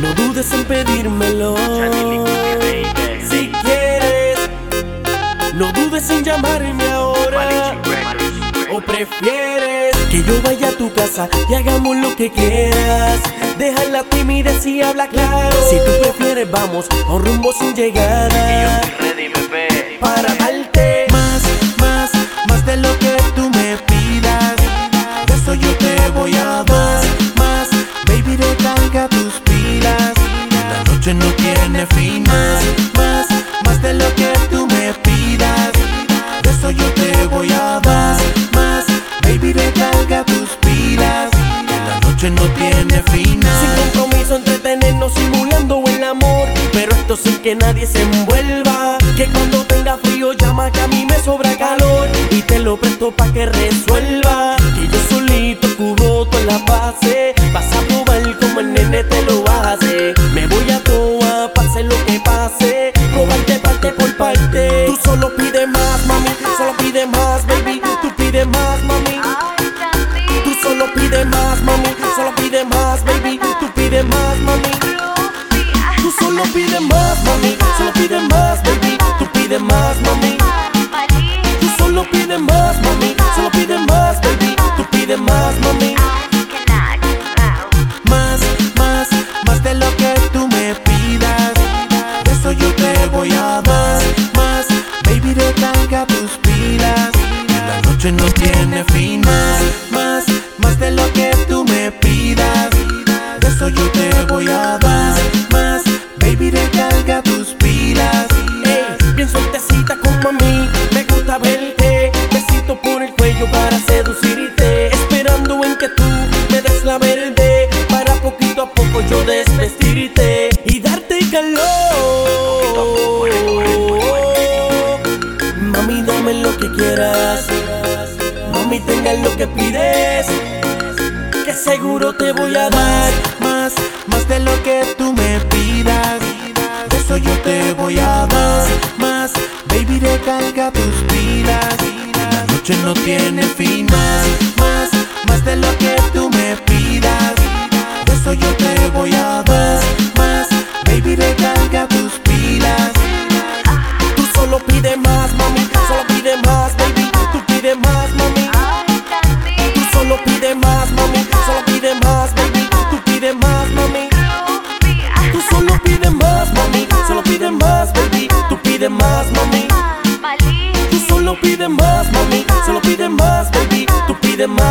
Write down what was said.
No dudes en pedírmelo. Si quieres, no dudes en llamarme ahora. O prefieres que yo vaya a tu casa y hagamos lo que quieras. Deja la timidez y habla claro. Si tú prefieres, vamos a un rumbo sin llegada. Para darte Más, más, más de lo que tú me pidas. De eso yo te voy a dar. Más, baby, recarga tus no tiene fin. Sin compromiso entretenernos simulando el amor. Pero esto sin que nadie se envuelva. Que cuando tenga frío llama que a mí me sobra calor. Y te lo presto pa' que resuelva solo pide más, mami. Solo pide más, baby. Tú pide más, mami. Tú solo pide más, mami. Solo pide más, baby. Tú pide más, mami. Más, más, más de lo que tú me pidas. Eso yo te voy a dar. Más, baby, recarga tus pilas. La noche no tiene fin. Más, más, de lo que tú me pidas. Eso yo te voy a dar. Yo desvestirte y darte calor. Mami, dame lo que quieras. Mami, tenga lo que pides. Que seguro te voy a dar. Más, más de lo que tú me pidas. Eso yo te voy a dar. Más, baby, recarga tus pilas. La noche no tiene fin. Más, más, más de lo que eso yo te voy a dar. Más, baby, recarga tus pilas. Tú solo pide más, mami. Solo pide más, baby. Tú pide más, mami. Tú solo pide más, mami. Solo pide más, baby. Tú pide más, mami. Tú solo pide más, mami. Solo pide más, baby. Tú pide más, mami. Tú solo pide más, mami. Solo pide más, baby. Tú pide más.